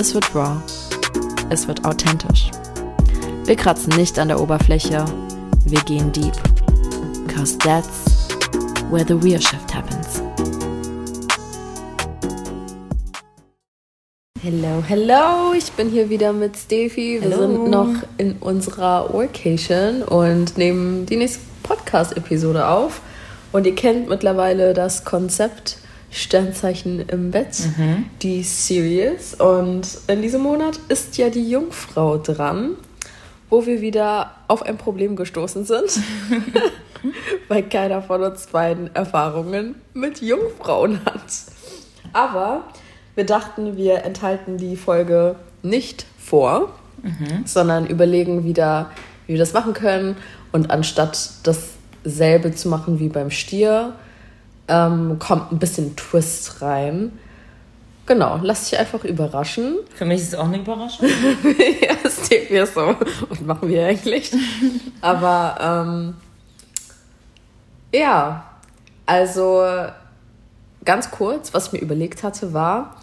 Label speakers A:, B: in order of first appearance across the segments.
A: es wird raw, es wird authentisch. Wir kratzen nicht an der Oberfläche, wir gehen deep. Cause that's where the real shift happens. Hello, hello, ich bin hier wieder mit Steffi. Wir
B: Hello.
A: sind noch in unserer Workation und nehmen die nächste Podcast-Episode auf. Und ihr kennt mittlerweile das Konzept Sternzeichen im Bett, die Series. Und in diesem Monat ist ja die Jungfrau dran, wo wir wieder auf ein Problem gestoßen sind, weil keiner von uns beiden Erfahrungen mit Jungfrauen hat. Aber wir dachten, wir enthalten die Folge nicht vor, sondern überlegen wieder, wie wir das machen können. Und anstatt dasselbe zu machen wie beim Stier, ähm, kommt ein bisschen Twist rein. Genau, lass dich einfach überraschen.
B: Für mich ist es auch eine Überraschung.
A: ja, es steht mir so. Was machen wir eigentlich? Aber ähm, ja, also ganz kurz, was ich mir überlegt hatte, war,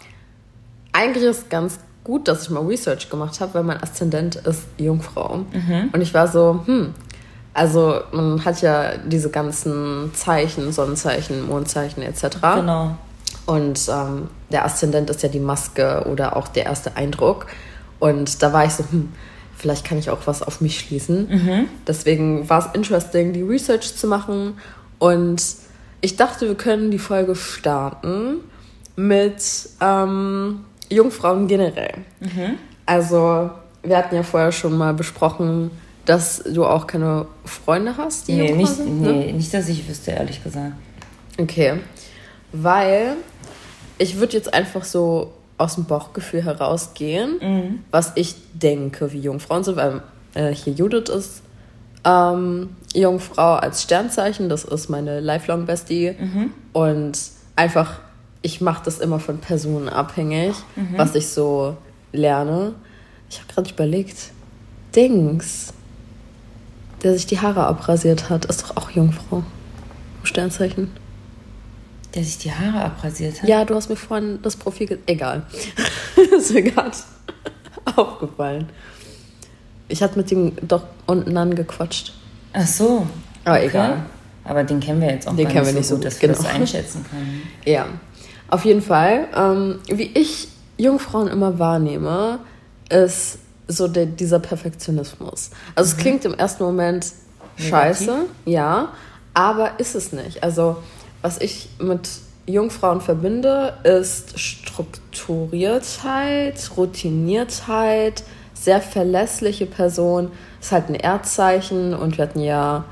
A: eigentlich ist es ganz gut, dass ich mal Research gemacht habe, weil mein Aszendent ist Jungfrau. Und ich war so, hm, also man hat ja diese ganzen Zeichen, Sonnenzeichen, Mondzeichen etc.
B: Genau.
A: Und ähm, der Aszendent ist ja die Maske oder auch der erste Eindruck. Und da war ich so, hm, vielleicht kann ich auch was auf mich schließen. Deswegen war es interesting, die Research zu machen. Und ich dachte, wir können die Folge starten mit ähm, Jungfrauen generell. Also, wir hatten ja vorher schon mal besprochen, dass du auch keine Freunde hast, die
B: Nee, nicht,
A: sind. ne?
B: nee, nicht, dass ich wüsste, ehrlich gesagt.
A: Okay. Weil ich würde jetzt einfach so aus dem Bauchgefühl herausgehen, was ich denke, wie Jungfrauen sind, weil äh, hier Judith ist ähm, Jungfrau als Sternzeichen, das ist meine Lifelong Bestie. Und einfach, ich mache das immer von Personen abhängig, was ich so lerne. Ich habe gerade überlegt, Dings, der sich die Haare abrasiert hat, ist doch auch Jungfrau. Sternzeichen.
B: Der sich die Haare abrasiert hat?
A: Ja, du hast mir vorhin das Profil. Ge Egal. ist mir gerade aufgefallen. Ich hatte mit ihm doch unten angequatscht.
B: Ach so.
A: Aber egal.
B: Aber den kennen wir jetzt auch
A: Den
B: gar
A: kennen
B: nicht
A: wir
B: so
A: nicht
B: gut,
A: so
B: dass
A: gut,
B: wir
A: genau.
B: das einschätzen können.
A: Ja. Auf jeden Fall, ähm, wie ich Jungfrauen immer wahrnehme, ist so der, dieser Perfektionismus. Also es klingt im ersten Moment scheiße, ja, aber ist es nicht. Also was ich mit Jungfrauen verbinde, ist Strukturiertheit, Routiniertheit, sehr verlässliche Person. Ist halt ein Erdzeichen und wir hatten ja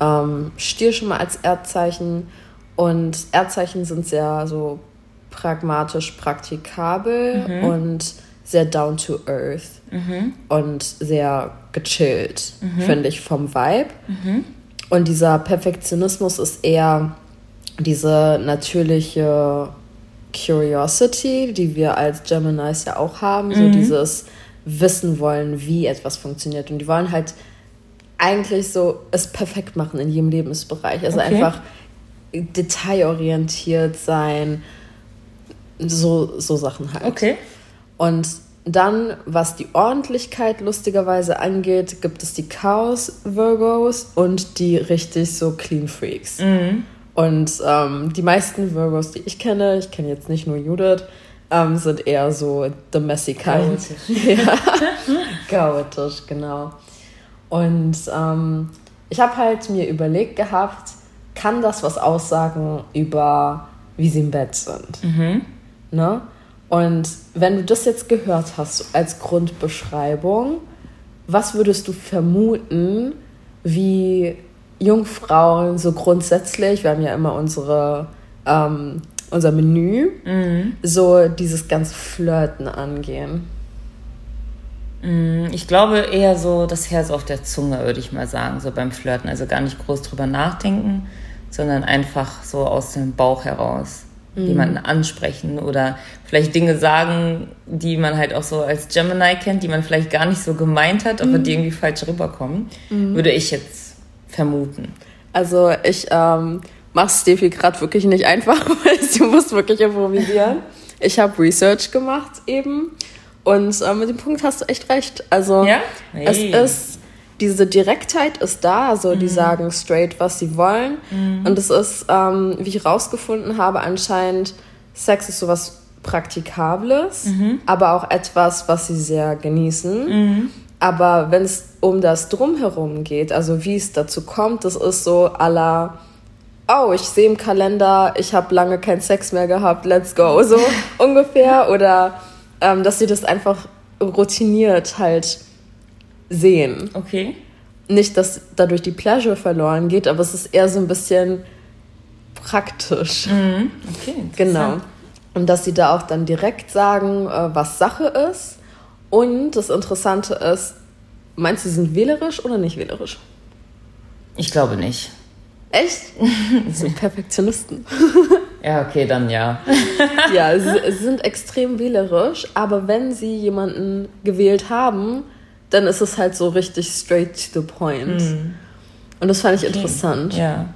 A: ähm, Stier schon mal als Erdzeichen. Und Erdzeichen sind sehr so pragmatisch praktikabel und sehr down to earth und sehr gechillt, finde ich, vom Vibe. Und dieser Perfektionismus ist eher diese natürliche Curiosity, die wir als Geminis ja auch haben, so dieses Wissen wollen, wie etwas funktioniert. Und die wollen halt eigentlich so es perfekt machen in jedem Lebensbereich. Also
B: Okay.
A: einfach detailorientiert sein, so, so Sachen halt.
B: Okay.
A: Und dann, was die Ordentlichkeit lustigerweise angeht, gibt es die Chaos-Virgos und die richtig so Clean Freaks. Und ähm, die meisten Virgos, die ich kenne, ich kenne jetzt nicht nur Judith, ähm, sind eher so the messy kind. ja, chaotisch, genau. Und ähm, ich habe halt mir überlegt gehabt, kann das was aussagen über, wie sie im Bett sind? Ne? Und wenn du das jetzt gehört hast als Grundbeschreibung, was würdest du vermuten, wie Jungfrauen so grundsätzlich, wir haben ja immer unsere ähm, unser Menü, so dieses ganze Flirten angehen?
B: Mm, Ich glaube eher so das Herz auf der Zunge, würde ich mal sagen, so beim Flirten. Also gar nicht groß drüber nachdenken, sondern einfach so aus dem Bauch heraus jemanden ansprechen oder vielleicht Dinge sagen, die man halt auch so als Gemini kennt, die man vielleicht gar nicht so gemeint hat, aber die irgendwie falsch rüberkommen, würde ich jetzt vermuten.
A: Also ich ähm, mach's Steffi gerade wirklich nicht einfach, weil sie muss wirklich improvisieren. Ich habe Research gemacht eben und äh, mit dem Punkt hast du echt recht. Also
B: Ja?
A: es
B: Hey.
A: ist diese Direktheit ist da, also
B: Mhm.
A: die sagen straight, was sie wollen. Und es ist, ähm, wie ich rausgefunden habe, anscheinend Sex ist sowas Praktikables,
B: Mhm.
A: aber auch etwas, was sie sehr genießen. Aber wenn es um das Drumherum geht, also wie es dazu kommt, das ist so la, oh, ich sehe im Kalender, ich habe lange keinen Sex mehr gehabt, let's go, so ungefähr. Oder ähm, dass sie das einfach routiniert halt sehen.
B: Okay.
A: Nicht, dass dadurch die Pleasure verloren geht, aber es ist eher so ein bisschen praktisch.
B: Okay.
A: Genau. Und dass sie da auch dann direkt sagen, äh, was Sache ist. Und das Interessante ist, meinst du, sie sind wählerisch oder nicht wählerisch?
B: Ich glaube nicht.
A: Echt? Sie sind Perfektionisten.
B: Ja, okay, dann ja.
A: ja, sie, sie sind extrem wählerisch, aber wenn sie jemanden gewählt haben, dann ist es halt so richtig straight to the point. Und das fand ich interessant.
B: Ja.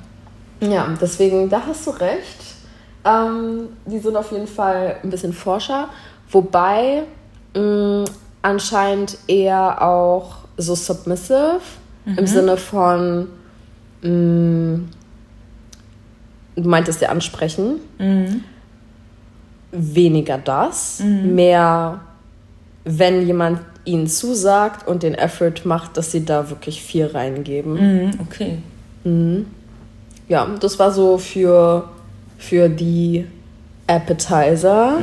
A: Ja, deswegen, da hast du recht. Ähm, die sind auf jeden Fall ein bisschen forscher, wobei mh, anscheinend eher auch so submissive im Sinne von, mh, du meintest ja ansprechen, weniger das, mehr, wenn jemand ihnen zusagt und den Effort macht, dass sie da wirklich viel reingeben.
B: Mhm, okay.
A: Ja, das war so für, für die Appetizer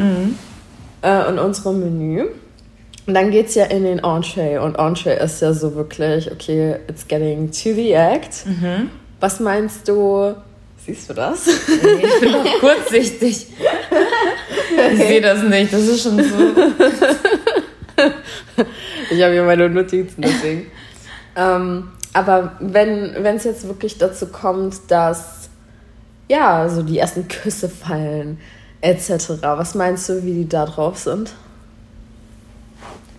A: äh, in unserem Menü. Und dann geht's ja in den Entree. Und Entree ist ja so wirklich, okay, it's getting to the act. Was meinst du? Siehst du das?
B: Nee, ich bin doch kurzsichtig. Ich sehe das nicht. Das ist schon so.
A: Ich habe hier meine Notizen, deswegen. ähm, aber wenn es jetzt wirklich dazu kommt, dass ja, so die ersten Küsse fallen, etc., was meinst du, wie die da drauf sind?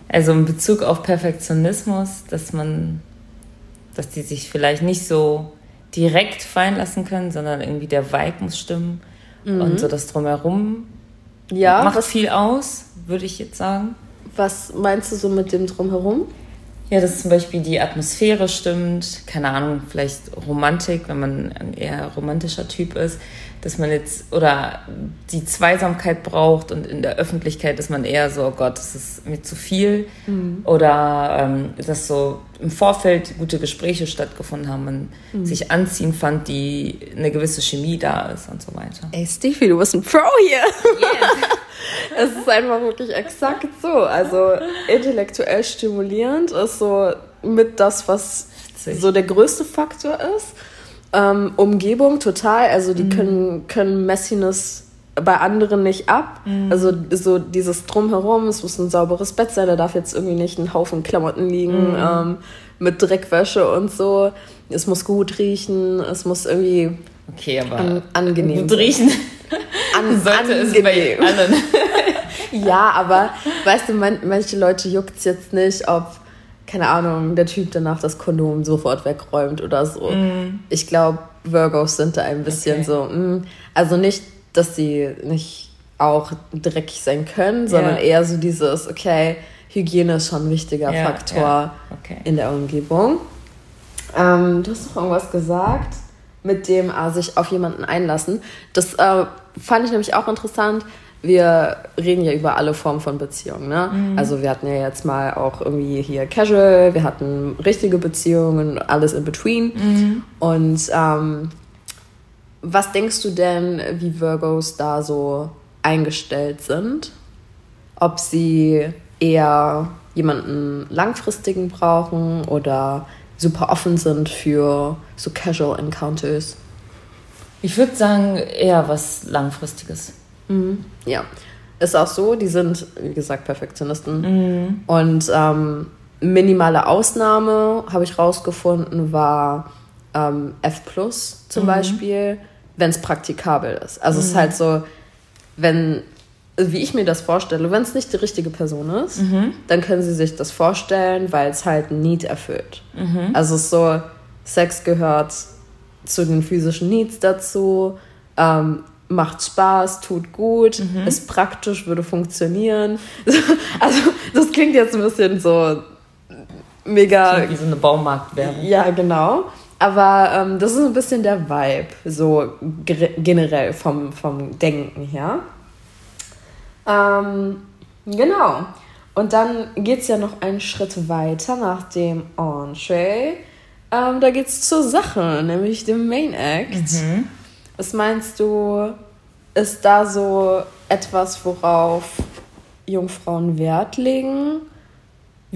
B: Also in Bezug auf Perfektionismus, dass man, dass die sich vielleicht nicht so direkt fallen lassen können, sondern irgendwie der Vibe muss stimmen und so das drumherum
A: Ja,
B: macht viel aus, würde ich jetzt sagen.
A: Was meinst du so mit dem Drumherum?
B: Ja, dass zum Beispiel die Atmosphäre stimmt, keine Ahnung, vielleicht Romantik, wenn man ein eher romantischer Typ ist, dass man jetzt oder die Zweisamkeit braucht und in der Öffentlichkeit ist man eher so, oh Gott, das ist mir zu viel. Oder ähm, dass so im Vorfeld gute Gespräche stattgefunden haben, man sich anziehen fand, die eine gewisse Chemie da ist und so weiter.
A: Ey, Steffi, du bist ein Pro hier. Es ist einfach wirklich exakt so. Also intellektuell stimulierend ist so mit das, was
B: Witzig.
A: so der größte Faktor ist. Ähm, Umgebung total, also die können, können Messiness bei anderen nicht ab. Also so dieses Drumherum, es muss ein sauberes Bett sein, da darf jetzt irgendwie nicht ein Haufen Klamotten liegen ähm, mit Dreckwäsche und so. Es muss gut riechen, es muss irgendwie
B: Okay, aber
A: an, angenehm
B: gut riechen
A: An,
B: sollte es bei
A: angenehm.
B: allen.
A: Ja, aber weißt du, man, manche Leute juckt es jetzt nicht, ob, keine Ahnung, der Typ danach das Kondom sofort wegräumt oder so. Ich glaube, Virgos sind da ein bisschen
B: Okay.
A: so, mm, also nicht, dass sie nicht auch dreckig sein können, sondern
B: Ja.
A: eher so dieses, okay, Hygiene ist schon ein wichtiger
B: Ja,
A: Faktor
B: ja, okay.
A: in der Umgebung. Ähm, du hast noch irgendwas gesagt mit dem äh, sich auf jemanden einlassen. Das äh, fand ich nämlich auch interessant. Wir reden ja über alle Formen von Beziehungen. Ne? Also wir hatten ja jetzt mal auch irgendwie hier Casual, wir hatten richtige Beziehungen, alles in between. Und ähm, was denkst du denn, wie Virgos da so eingestellt sind? Ob sie eher jemanden langfristigen brauchen oder super offen sind für so Casual Encounters?
B: Ich würde sagen, eher was Langfristiges.
A: Mhm. Ja. Ist auch so, die sind, wie gesagt, Perfektionisten. Mhm. Und ähm, minimale Ausnahme, habe ich rausgefunden, war ähm, F zum mhm. Beispiel, wenn es praktikabel ist. Also es ist mhm. halt so, wenn, wie ich mir das vorstelle, wenn es nicht die richtige Person ist, mhm. dann können sie sich das vorstellen, weil es halt ein Need erfüllt. Mhm. Also es ist so, Sex gehört zu den physischen Needs dazu, ähm, macht Spaß, tut gut, mhm. ist praktisch, würde funktionieren. Also das klingt jetzt ein bisschen so mega.
B: Wie so eine Baumarktwerbung.
A: Ja, genau. Aber ähm, das ist ein bisschen der Vibe, so generell vom, vom Denken her. Ähm, genau. Und dann geht es ja noch einen Schritt weiter nach dem Entree. Ähm, da geht es zur Sache, nämlich dem Main Act. Mhm. Was meinst du, ist da so etwas, worauf Jungfrauen Wert legen?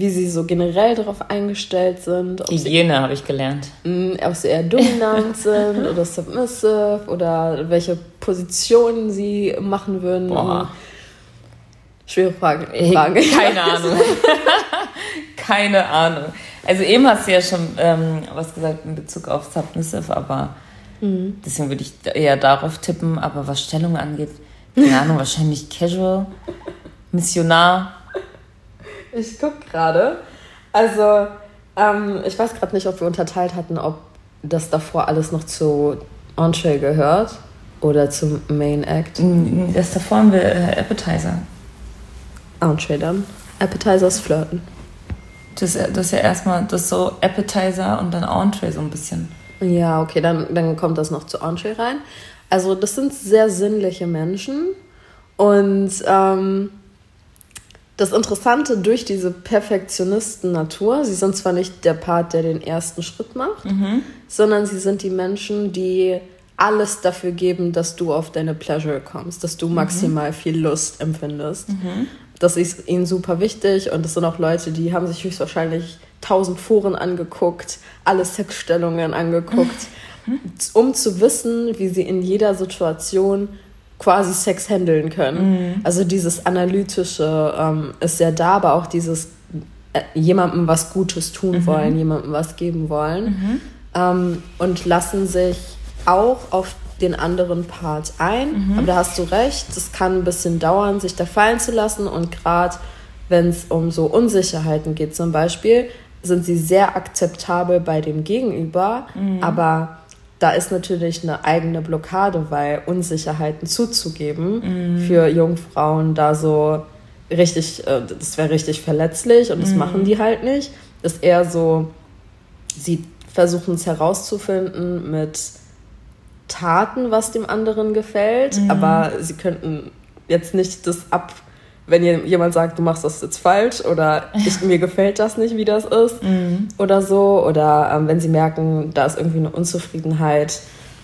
A: wie sie so generell darauf eingestellt sind.
B: Hygiene habe ich gelernt.
A: Mh, ob sie eher dominant sind oder submissive oder welche Positionen sie machen würden. Boah. Schwere Frage. Frage.
B: Keine Ahnung. Keine Ahnung. Also eben hast du ja schon ähm, was gesagt in Bezug auf submissive, aber mhm. deswegen würde ich eher darauf tippen. Aber was Stellung angeht, keine Ahnung, wahrscheinlich casual, Missionar
A: ich gucke gerade. Also, ähm, ich weiß gerade nicht, ob wir unterteilt hatten, ob das davor alles noch zu Entree gehört oder zum Main Act.
B: Das davor haben wir äh, Appetizer.
A: Entree dann. Appetizer ist Flirten.
B: Das, das ist ja erstmal das so Appetizer und dann Entree so ein bisschen.
A: Ja, okay, dann, dann kommt das noch zu Entree rein. Also, das sind sehr sinnliche Menschen und ähm, das Interessante durch diese Perfektionisten-Natur, sie sind zwar nicht der Part, der den ersten Schritt macht, mhm. sondern sie sind die Menschen, die alles dafür geben, dass du auf deine Pleasure kommst, dass du mhm. maximal viel Lust empfindest. Mhm. Das ist ihnen super wichtig und das sind auch Leute, die haben sich höchstwahrscheinlich tausend Foren angeguckt, alle Sexstellungen angeguckt, mhm. um zu wissen, wie sie in jeder Situation quasi Sex handeln können. Mhm. Also dieses Analytische ähm, ist ja da, aber auch dieses äh, jemandem was Gutes tun mhm. wollen, jemandem was geben wollen. Mhm. Ähm, und lassen sich auch auf den anderen Part ein. Mhm. Aber da hast du recht, es kann ein bisschen dauern, sich da fallen zu lassen. Und gerade wenn es um so Unsicherheiten geht zum Beispiel, sind sie sehr akzeptabel bei dem Gegenüber, mhm. aber da ist natürlich eine eigene Blockade, weil Unsicherheiten zuzugeben mm. für Jungfrauen da so richtig, äh, das wäre richtig verletzlich und das mm. machen die halt nicht. Das ist eher so, sie versuchen es herauszufinden mit Taten, was dem anderen gefällt, mm. aber sie könnten jetzt nicht das ab wenn jemand sagt, du machst das jetzt falsch oder ich, mir gefällt das nicht, wie das ist mhm. oder so. Oder ähm, wenn sie merken, da ist irgendwie eine Unzufriedenheit,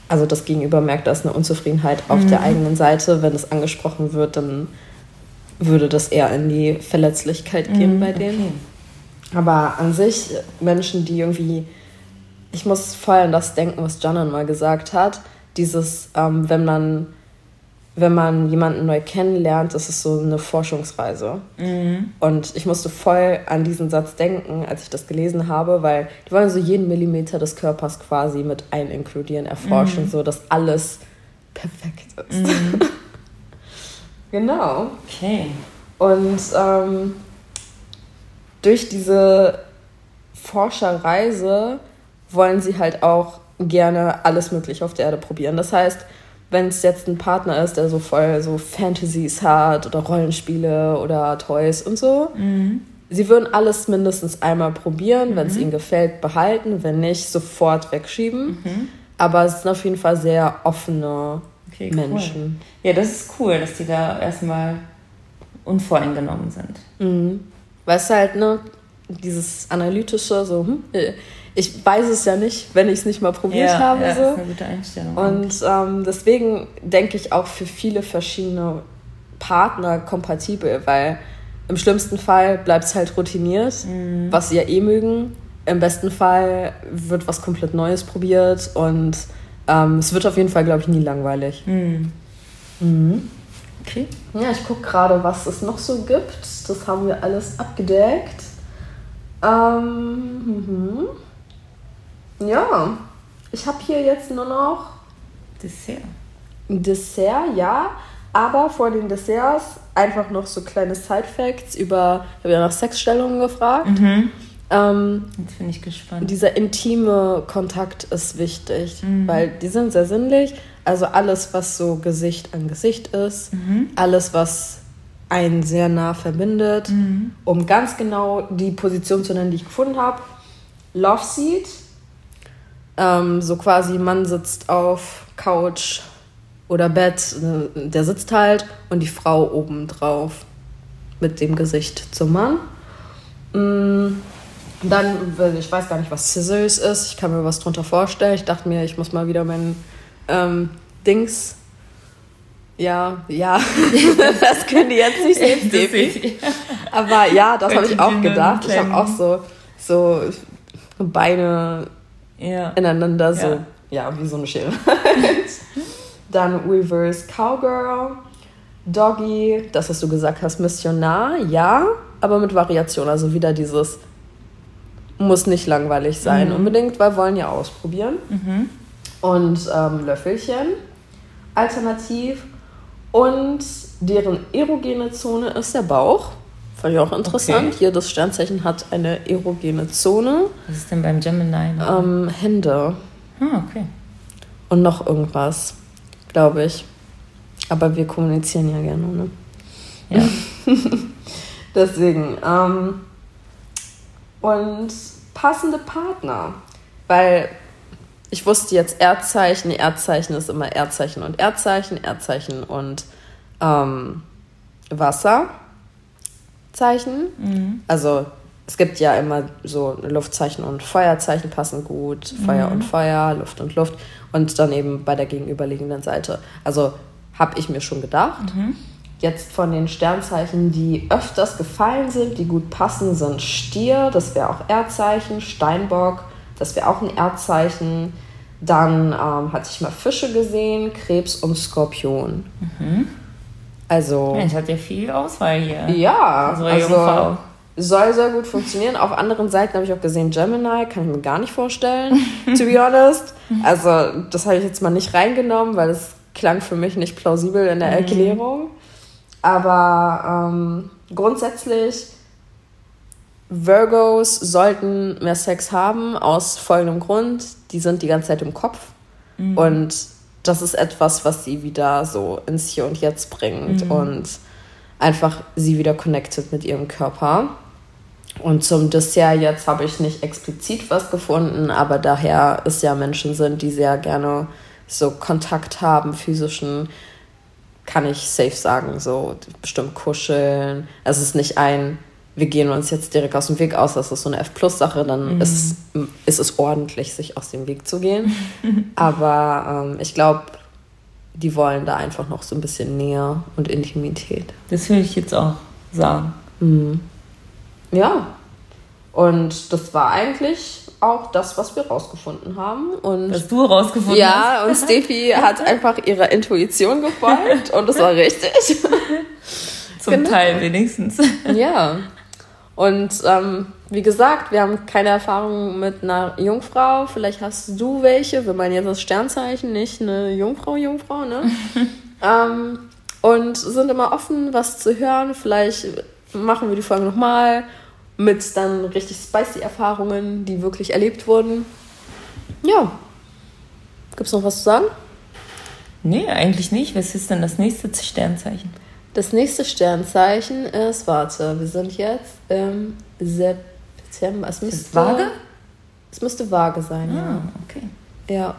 A: also das Gegenüber merkt, da ist eine Unzufriedenheit auf mhm. der eigenen Seite, wenn es angesprochen wird, dann würde das eher in die Verletzlichkeit gehen mhm, bei denen. Okay. Aber an sich, Menschen, die irgendwie, ich muss voll an das denken, was Janan mal gesagt hat, dieses, ähm, wenn man wenn man jemanden neu kennenlernt, ist es so eine Forschungsreise. Mhm. Und ich musste voll an diesen Satz denken, als ich das gelesen habe, weil die wollen so jeden Millimeter des Körpers quasi mit einkludieren, erforschen, mhm. so dass alles perfekt ist. Mhm. genau.
B: Okay.
A: Und ähm, durch diese Forscherreise wollen sie halt auch gerne alles Mögliche auf der Erde probieren. Das heißt, wenn es jetzt ein Partner ist, der so voll so Fantasies hat oder Rollenspiele oder Toys und so, mhm. sie würden alles mindestens einmal probieren, mhm. wenn es ihnen gefällt, behalten, wenn nicht, sofort wegschieben. Mhm. Aber es sind auf jeden Fall sehr offene okay, Menschen.
B: Cool. Ja, das ist cool, dass die da erstmal unvoreingenommen sind.
A: Mhm. Weil es halt, ne, dieses analytische, so, hm, äh, ich weiß es ja nicht, wenn ich es nicht mal probiert ja, habe. Ja, so. ist eine gute Einstellung. Und ähm, deswegen denke ich auch für viele verschiedene Partner kompatibel, weil im schlimmsten Fall bleibt es halt routiniert, mhm. was sie ja eh mögen. Im besten Fall wird was komplett Neues probiert und ähm, es wird auf jeden Fall, glaube ich, nie langweilig.
B: Mhm. Mhm.
A: Okay. Ja, ich gucke gerade, was es noch so gibt. Das haben wir alles abgedeckt. Ähm, mhm. Ja, ich habe hier jetzt nur noch
B: Dessert.
A: Dessert, ja. Aber vor den Desserts einfach noch so kleine Side-Facts über, ich habe ja nach Sexstellungen gefragt. Mhm.
B: Ähm, Jetzt bin ich gespannt.
A: Dieser intime Kontakt ist wichtig, mhm. weil die sind sehr sinnlich. Also alles, was so Gesicht an Gesicht ist, mhm. alles, was einen sehr nah verbindet, mhm. um ganz genau die Position zu nennen, die ich gefunden habe. Love Seat, ähm, so quasi Mann sitzt auf Couch oder Bett, äh, der sitzt halt und die Frau oben drauf mit dem Gesicht zum Mann. Mm, dann, ich weiß gar nicht, was Scissors ist. Ich kann mir was drunter vorstellen. Ich dachte mir, ich muss mal wieder meinen ähm, Dings. Ja, ja, das können die jetzt nicht sehen, Steffi. Aber ja, das habe ich auch gedacht. Ich habe auch so, so Beine ja. ineinander, so, ja. ja, wie so eine Schere. Dann Reverse Cowgirl, Doggy, das, was du gesagt hast, Missionar, ja, aber mit Variation. Also wieder dieses muss nicht langweilig sein mhm. unbedingt, weil wollen ja ausprobieren. Mhm. Und ähm, Löffelchen alternativ. Und deren erogene Zone ist der Bauch. Fand ich auch interessant. Okay. Jedes Sternzeichen hat eine erogene Zone.
B: Was ist denn beim Gemini?
A: Ähm, Hände.
B: Ah, okay.
A: Und noch irgendwas, glaube ich. Aber wir kommunizieren ja gerne, ne? Ja. Deswegen. Ähm, und passende Partner. Weil ich wusste jetzt Erdzeichen, Erdzeichen ist immer Erdzeichen und Erdzeichen, Erdzeichen und ähm, Wasserzeichen. Mhm. Also es gibt ja immer so Luftzeichen und Feuerzeichen passen gut, Feuer mhm. und Feuer, Luft und Luft und dann eben bei der gegenüberliegenden Seite. Also habe ich mir schon gedacht. Mhm. Jetzt von den Sternzeichen, die öfters gefallen sind, die gut passen, sind Stier, das wäre auch Erdzeichen, Steinbock, das wäre auch ein Erdzeichen. Dann ähm, hatte ich mal Fische gesehen, Krebs und Skorpion. Mhm. Also.
B: Mensch, hat ja viel Auswahl hier.
A: Ja, also, also soll sehr gut funktionieren. Auf anderen Seiten habe ich auch gesehen Gemini, kann ich mir gar nicht vorstellen, to be honest. Also das habe ich jetzt mal nicht reingenommen, weil es klang für mich nicht plausibel in der mhm. Erklärung. Aber ähm, grundsätzlich, Virgos sollten mehr Sex haben aus folgendem Grund. Die sind die ganze Zeit im Kopf. Mhm. Und das ist etwas, was sie wieder so ins Hier und Jetzt bringt mhm. und einfach sie wieder connected mit ihrem Körper. Und zum Dessert jetzt habe ich nicht explizit was gefunden, aber daher es ja Menschen sind, die sehr gerne so Kontakt haben, physischen, kann ich safe sagen, so bestimmt kuscheln. Es ist nicht ein, wir gehen uns jetzt direkt aus dem Weg aus, das ist so eine F-Plus-Sache, dann mhm. ist, ist es ordentlich, sich aus dem Weg zu gehen. Aber ähm, ich glaube, die wollen da einfach noch so ein bisschen Nähe und Intimität.
B: Das will ich jetzt auch sagen.
A: Mhm. Ja. Und das war eigentlich auch das, was wir rausgefunden haben. Und
B: was du rausgefunden
A: ja, hast. Ja, und Steffi hat einfach ihrer Intuition gefolgt und es war richtig.
B: Zum genau. Teil wenigstens.
A: Ja. Und ähm, wie gesagt, wir haben keine Erfahrung mit einer Jungfrau. Vielleicht hast du welche. Wir meinen jetzt das Sternzeichen, nicht eine Jungfrau, Jungfrau, ne? ähm, und sind immer offen, was zu hören. Vielleicht machen wir die Folge nochmal mit dann richtig spicy Erfahrungen, die wirklich erlebt wurden. Ja. Gibt es noch was zu sagen?
B: Nee, eigentlich nicht. Was ist denn das nächste Sternzeichen?
A: Das nächste Sternzeichen ist, warte, wir sind jetzt im September. Es müsste, Waage? Es müsste Waage sein, ah, ja.
B: okay.
A: Ja.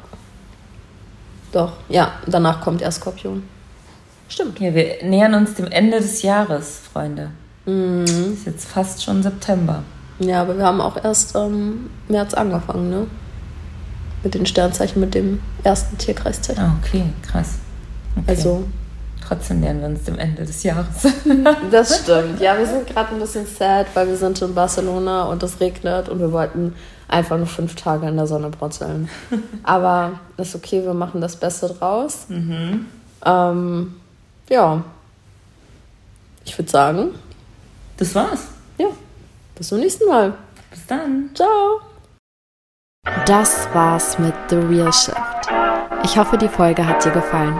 A: Doch, ja, danach kommt erst Skorpion.
B: Stimmt. Ja, wir nähern uns dem Ende des Jahres, Freunde. Mhm. Ist jetzt fast schon September.
A: Ja, aber wir haben auch erst ähm, März angefangen, ne? Mit den Sternzeichen, mit dem ersten Tierkreiszeichen.
B: Ah, okay, krass. Okay.
A: Also.
B: Trotzdem nähern wir uns dem Ende des Jahres.
A: das stimmt. Ja, wir sind gerade ein bisschen sad, weil wir sind in Barcelona und es regnet und wir wollten einfach nur fünf Tage in der Sonne brutzeln. Aber ist okay, wir machen das Beste draus. Mhm. Ähm, ja,
C: Ich würde sagen,
B: das war's.
C: Ja. Bis zum nächsten Mal.
B: Bis dann.
C: Ciao.
A: Das war's mit The Real Shift. Ich hoffe, die Folge hat dir gefallen.